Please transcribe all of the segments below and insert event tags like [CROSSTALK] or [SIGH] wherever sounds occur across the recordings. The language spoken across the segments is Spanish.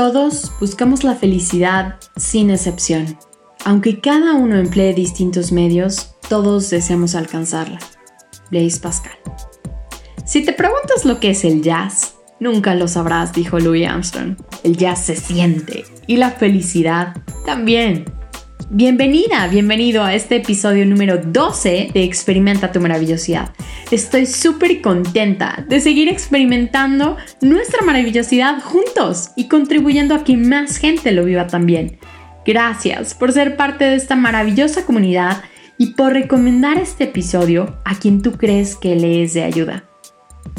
Todos buscamos la felicidad sin excepción. Aunque cada uno emplee distintos medios, todos deseamos alcanzarla. Blaise Pascal. Si te preguntas lo que es el jazz, nunca lo sabrás, dijo Louis Armstrong. El jazz se siente y la felicidad también. Bienvenida, bienvenido a este episodio número 12 de Experimenta tu maravillosidad. Estoy súper contenta de seguir experimentando nuestra maravillosidad juntos y contribuyendo a que más gente lo viva también. Gracias por ser parte de esta maravillosa comunidad y por recomendar este episodio a quien tú crees que le es de ayuda.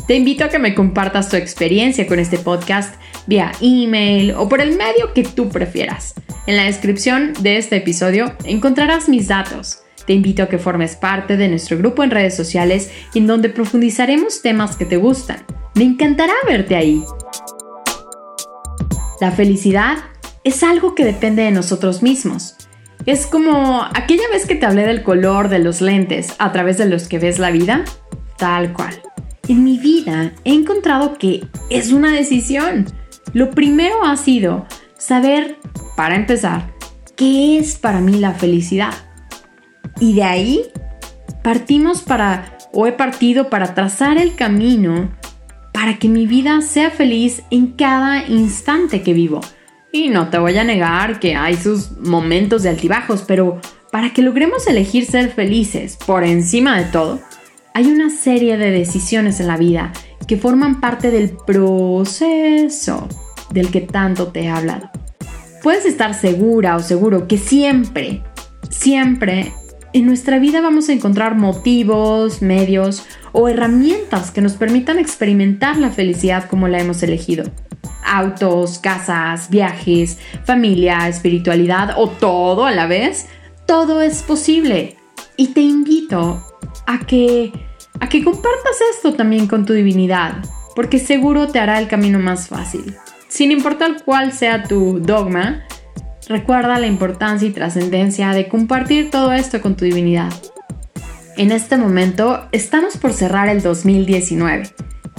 Te invito a que me compartas tu experiencia con este podcast vía email o por el medio que tú prefieras. En la descripción de este episodio encontrarás mis datos. Te invito a que formes parte de nuestro grupo en redes sociales en donde profundizaremos temas que te gustan. Me encantará verte ahí. La felicidad es algo que depende de nosotros mismos. Es como aquella vez que te hablé del color de los lentes a través de los que ves la vida. Tal cual. En mi vida he encontrado que es una decisión. Lo primero ha sido saber, para empezar, qué es para mí la felicidad. Y de ahí partimos para, o he partido para trazar el camino para que mi vida sea feliz en cada instante que vivo. Y no te voy a negar que hay sus momentos de altibajos, pero para que logremos elegir ser felices por encima de todo, hay una serie de decisiones en la vida que forman parte del proceso del que tanto te he hablado. Puedes estar segura o seguro que siempre, siempre en nuestra vida vamos a encontrar motivos, medios o herramientas que nos permitan experimentar la felicidad como la hemos elegido. Autos, casas, viajes, familia, espiritualidad o todo a la vez. Todo es posible. Y te invito a que, a que compartas esto también con tu divinidad, porque seguro te hará el camino más fácil. Sin importar cuál sea tu dogma, recuerda la importancia y trascendencia de compartir todo esto con tu divinidad. En este momento estamos por cerrar el 2019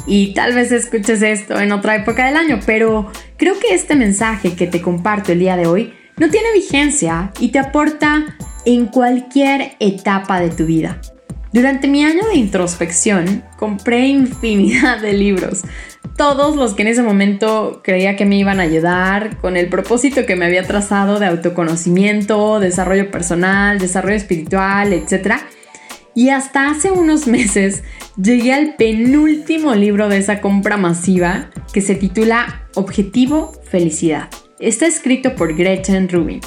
y tal vez escuches esto en otra época del año, pero creo que este mensaje que te comparto el día de hoy no tiene vigencia y te aporta en cualquier etapa de tu vida. Durante mi año de introspección compré infinidad de libros, todos los que en ese momento creía que me iban a ayudar con el propósito que me había trazado de autoconocimiento, desarrollo personal, desarrollo espiritual, etc. Y hasta hace unos meses llegué al penúltimo libro de esa compra masiva que se titula Objetivo Felicidad. Está escrito por Gretchen Rubin.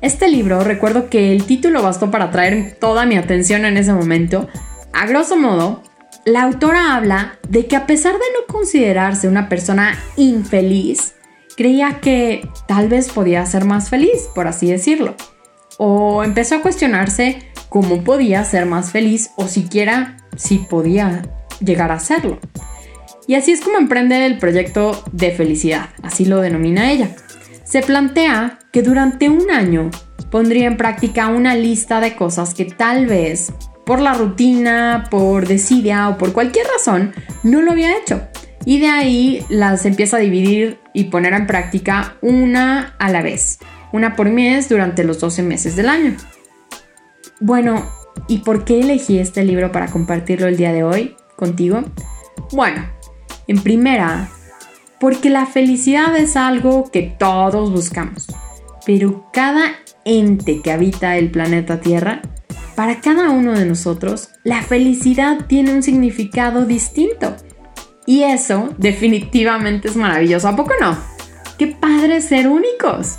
Este libro, recuerdo que el título bastó para atraer toda mi atención en ese momento. A grosso modo, la autora habla de que a pesar de no considerarse una persona infeliz, creía que tal vez podía ser más feliz, por así decirlo. O empezó a cuestionarse cómo podía ser más feliz o siquiera si podía llegar a serlo. Y así es como emprende el proyecto de felicidad, así lo denomina ella se plantea que durante un año pondría en práctica una lista de cosas que tal vez por la rutina, por desidia o por cualquier razón no lo había hecho. Y de ahí las empieza a dividir y poner en práctica una a la vez, una por mes durante los 12 meses del año. Bueno, ¿y por qué elegí este libro para compartirlo el día de hoy contigo? Bueno, en primera, porque la felicidad es algo que todos buscamos, pero cada ente que habita el planeta Tierra, para cada uno de nosotros, la felicidad tiene un significado distinto. Y eso definitivamente es maravilloso, ¿a poco no? ¡Qué padre ser únicos!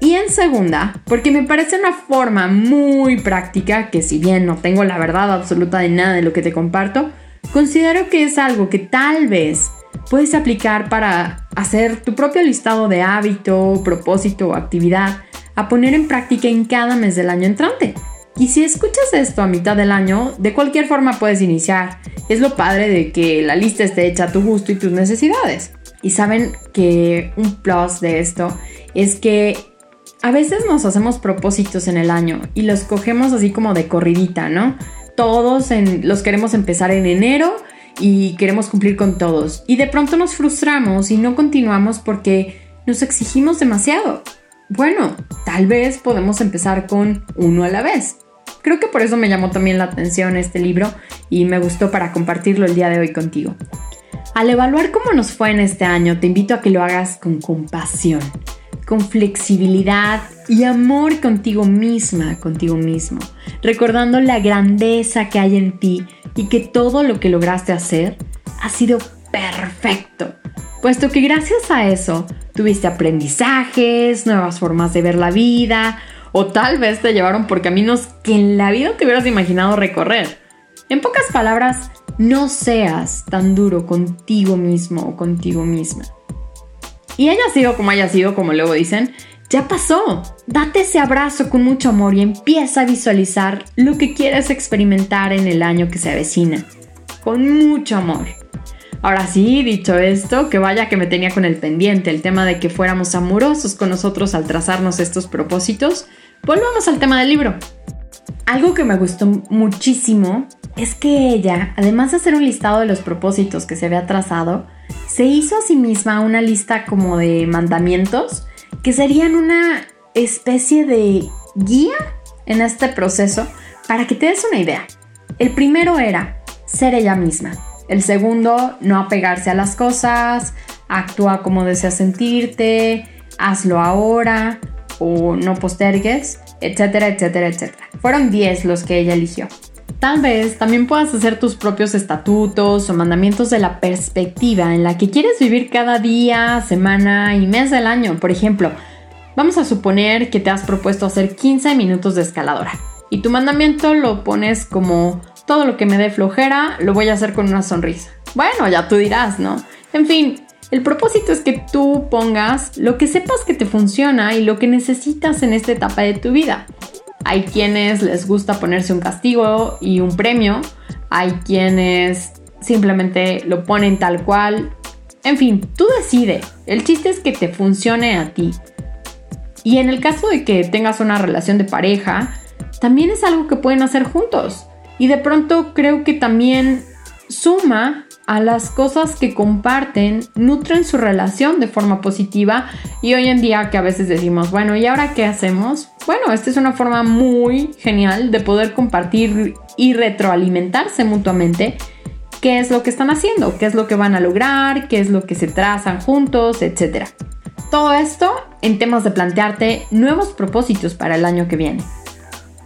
Y en segunda, porque me parece una forma muy práctica, que si bien no tengo la verdad absoluta de nada de lo que te comparto, considero que es algo que tal vez puedes aplicar para hacer tu propio listado de hábito, propósito o actividad a poner en práctica en cada mes del año entrante. Y si escuchas esto a mitad del año, de cualquier forma puedes iniciar. Es lo padre de que la lista esté hecha a tu gusto y tus necesidades. Y saben que un plus de esto es que a veces nos hacemos propósitos en el año y los cogemos así como de corridita, ¿no? Todos los queremos empezar en enero y queremos cumplir con todos. Y de pronto nos frustramos y no continuamos porque nos exigimos demasiado. Bueno, tal vez podemos empezar con uno a la vez. Creo que por eso me llamó también la atención este libro y me gustó para compartirlo el día de hoy contigo. Al evaluar cómo nos fue en este año, te invito a que lo hagas con compasión, con flexibilidad y amor contigo misma, contigo mismo, recordando la grandeza que hay en ti y que todo lo que lograste hacer ha sido perfecto, puesto que gracias a eso tuviste aprendizajes, nuevas formas de ver la vida, o tal vez te llevaron por caminos que en la vida te hubieras imaginado recorrer. En pocas palabras, no seas tan duro contigo mismo o contigo misma. Y haya sido como haya sido, como luego dicen, ya pasó. Date ese abrazo con mucho amor y empieza a visualizar lo que quieres experimentar en el año que se avecina. Con mucho amor. Ahora sí, dicho esto, que vaya que me tenía con el pendiente el tema de que fuéramos amorosos con nosotros al trazarnos estos propósitos, volvamos al tema del libro. Algo que me gustó muchísimo es que ella, además de hacer un listado de los propósitos que se había trazado, se hizo a sí misma una lista como de mandamientos que serían una especie de guía en este proceso para que te des una idea. El primero era ser ella misma. El segundo, no apegarse a las cosas, actúa como deseas sentirte, hazlo ahora o no postergues, etcétera, etcétera, etcétera. Fueron 10 los que ella eligió. Tal vez también puedas hacer tus propios estatutos o mandamientos de la perspectiva en la que quieres vivir cada día, semana y mes del año. Por ejemplo, vamos a suponer que te has propuesto hacer 15 minutos de escaladora y tu mandamiento lo pones como todo lo que me dé flojera lo voy a hacer con una sonrisa. Bueno, ya tú dirás, ¿no? En fin, el propósito es que tú pongas lo que sepas que te funciona y lo que necesitas en esta etapa de tu vida. Hay quienes les gusta ponerse un castigo y un premio. Hay quienes simplemente lo ponen tal cual. En fin, tú decide. El chiste es que te funcione a ti. Y en el caso de que tengas una relación de pareja, también es algo que pueden hacer juntos. Y de pronto creo que también suma a las cosas que comparten, nutren su relación de forma positiva y hoy en día que a veces decimos, bueno, ¿y ahora qué hacemos? Bueno, esta es una forma muy genial de poder compartir y retroalimentarse mutuamente qué es lo que están haciendo, qué es lo que van a lograr, qué es lo que se trazan juntos, etc. Todo esto en temas de plantearte nuevos propósitos para el año que viene.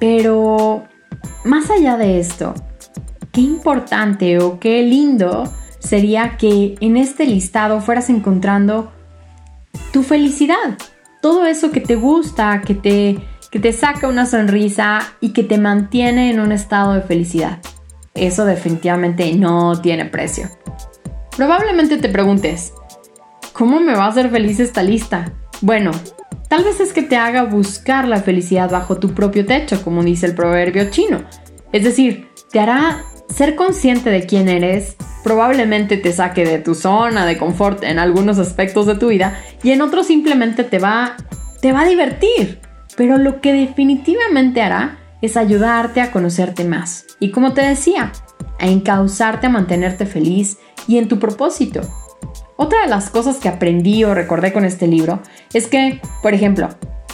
Pero más allá de esto, qué importante o qué lindo sería que en este listado fueras encontrando tu felicidad, todo eso que te gusta, que te, que te saca una sonrisa y que te mantiene en un estado de felicidad. Eso definitivamente no tiene precio. Probablemente te preguntes, ¿cómo me va a hacer feliz esta lista? Bueno, tal vez es que te haga buscar la felicidad bajo tu propio techo, como dice el proverbio chino. Es decir, te hará ser consciente de quién eres probablemente te saque de tu zona de confort en algunos aspectos de tu vida y en otros simplemente te va, te va a divertir. Pero lo que definitivamente hará es ayudarte a conocerte más. Y como te decía, a encauzarte a mantenerte feliz y en tu propósito. Otra de las cosas que aprendí o recordé con este libro es que, por ejemplo,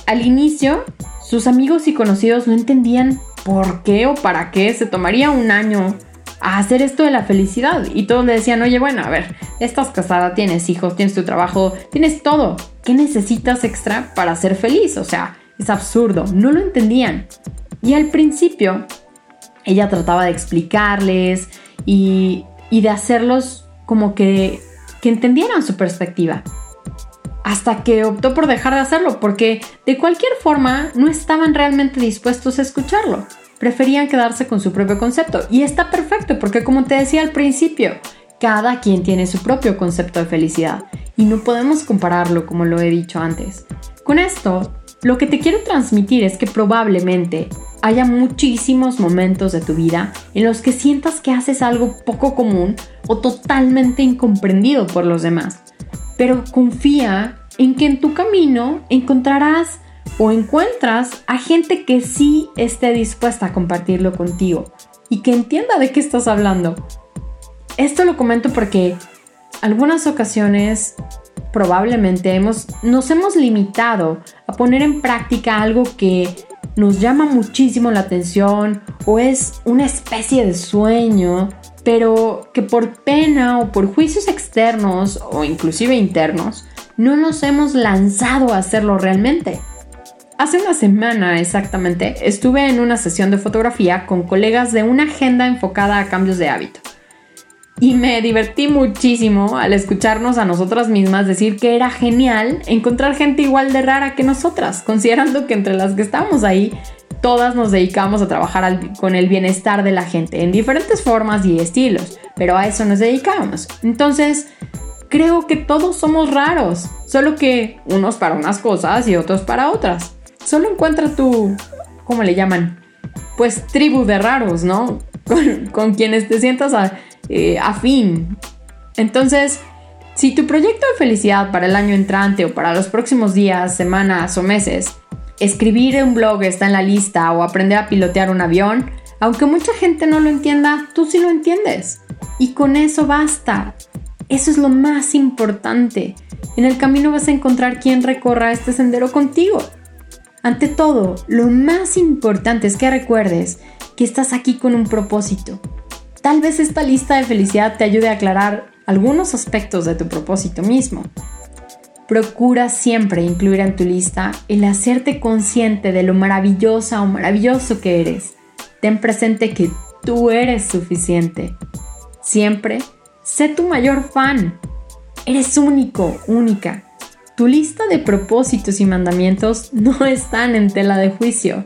al inicio, sus amigos y conocidos no entendían por qué o para qué se tomaría un año a hacer esto de la felicidad. Y todos le decían, oye, bueno, a ver, estás casada, tienes hijos, tienes tu trabajo, tienes todo. ¿Qué necesitas extra para ser feliz? O sea, es absurdo, no lo entendían. Y al principio, ella trataba de explicarles y, y de hacerlos como que, que entendieran su perspectiva. Hasta que optó por dejar de hacerlo, porque de cualquier forma no estaban realmente dispuestos a escucharlo preferían quedarse con su propio concepto. Y está perfecto, porque como te decía al principio, cada quien tiene su propio concepto de felicidad y no podemos compararlo como lo he dicho antes. Con esto, lo que te quiero transmitir es que probablemente haya muchísimos momentos de tu vida en los que sientas que haces algo poco común o totalmente incomprendido por los demás. Pero confía en que en tu camino encontrarás o encuentras a gente que sí esté dispuesta a compartirlo contigo y que entienda de qué estás hablando. Esto lo comento porque algunas ocasiones probablemente hemos, nos hemos limitado a poner en práctica algo que nos llama muchísimo la atención o es una especie de sueño, pero que por pena o por juicios externos o inclusive internos, no nos hemos lanzado a hacerlo realmente. Hace una semana exactamente estuve en una sesión de fotografía con colegas de una agenda enfocada a cambios de hábito. Y me divertí muchísimo al escucharnos a nosotras mismas decir que era genial encontrar gente igual de rara que nosotras, considerando que entre las que estábamos ahí, todas nos dedicamos a trabajar con el bienestar de la gente en diferentes formas y estilos, pero a eso nos dedicamos. Entonces, creo que todos somos raros, solo que unos para unas cosas y otros para otras. Solo encuentra tu, ¿cómo le llaman? Pues tribu de raros, ¿no? [LAUGHS] Con, quienes te sientas eh, afín. Entonces, si tu proyecto de felicidad para el año entrante o para los próximos días, semanas o meses, escribir un blog está en la lista o aprender a pilotear un avión, aunque mucha gente no lo entienda, tú sí lo entiendes. Y con eso basta. Eso es lo más importante. En el camino vas a encontrar quien recorra este sendero contigo. Ante todo, lo más importante es que recuerdes que estás aquí con un propósito. Tal vez esta lista de felicidad te ayude a aclarar algunos aspectos de tu propósito mismo. Procura siempre incluir en tu lista el hacerte consciente de lo maravillosa o maravilloso que eres. Ten presente que tú eres suficiente. Siempre sé tu mayor fan. Eres único, única. Tu lista de propósitos y mandamientos [LAUGHS] no están en tela de juicio.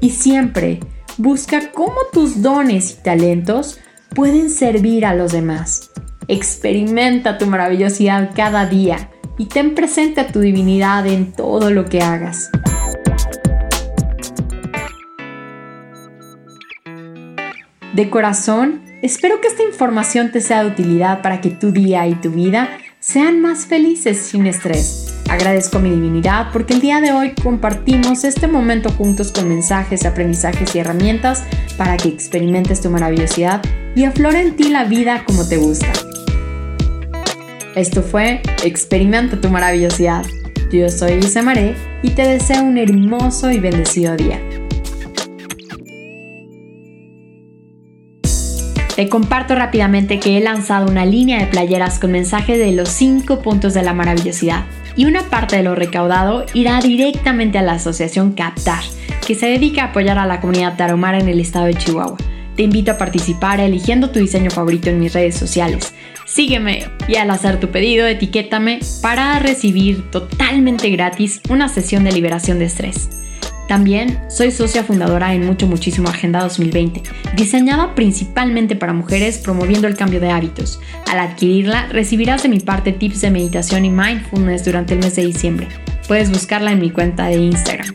Y siempre busca cómo tus dones y talentos pueden servir a los demás. Experimenta tu maravillosidad cada día y ten presente a tu divinidad en todo lo que hagas. De corazón, espero que esta información te sea de utilidad para que tu día y tu vida sean más felices sin estrés. Agradezco a mi divinidad porque el día de hoy compartimos este momento juntos con mensajes, aprendizajes y herramientas para que experimentes tu maravillosidad y aflore en ti la vida como te gusta. Esto fue Experimenta tu maravillosidad. Yo soy Isa Maré y te deseo un hermoso y bendecido día. Te comparto rápidamente que he lanzado una línea de playeras con mensaje de los 5 puntos de la maravillosidad y una parte de lo recaudado irá directamente a la asociación Captar, que se dedica a apoyar a la comunidad tarahumara en el estado de Chihuahua. Te invito a participar eligiendo tu diseño favorito en mis redes sociales. Sígueme y al hacer tu pedido etiquétame para recibir totalmente gratis una sesión de liberación de estrés. También soy socia fundadora en Mucho Muchísimo Agenda 2020, diseñada principalmente para mujeres promoviendo el cambio de hábitos. Al adquirirla, recibirás de mi parte tips de meditación y mindfulness durante el mes de diciembre. Puedes buscarla en mi cuenta de Instagram.